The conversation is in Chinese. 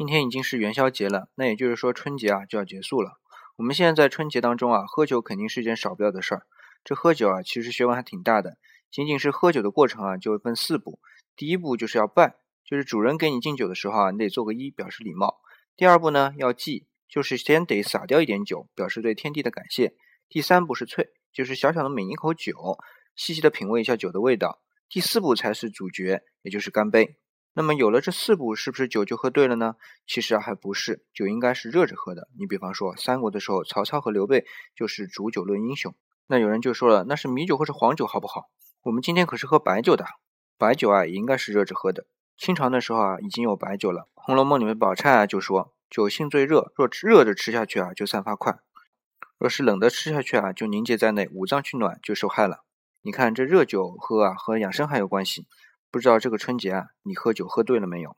今天已经是元宵节了，那也就是说春节啊就要结束了。我们现在在春节当中啊，喝酒肯定是一件少不了的事儿。这喝酒啊，其实学问还挺大的。仅仅是喝酒的过程啊，就分四步。第一步就是要拜，就是主人给你敬酒的时候啊，你得做个揖，表示礼貌。第二步呢，要祭，就是先得洒掉一点酒，表示对天地的感谢。第三步是啐，就是小小的抿一口酒，细细的品味一下酒的味道。第四步才是主角，也就是干杯。那么有了这四步，是不是酒就喝对了呢？其实啊，还不是，酒应该是热着喝的。你比方说三国的时候，曹操和刘备就是煮酒论英雄。那有人就说了，那是米酒或者黄酒好不好？我们今天可是喝白酒的，白酒啊也应该是热着喝的。清朝的时候啊，已经有白酒了，《红楼梦》里面宝钗啊就说：“酒性最热，若热着吃下去啊，就散发快；若是冷的吃下去啊，就凝结在内，五脏去暖就受害了。”你看这热酒喝啊，和养生还有关系。不知道这个春节啊，你喝酒喝醉了没有？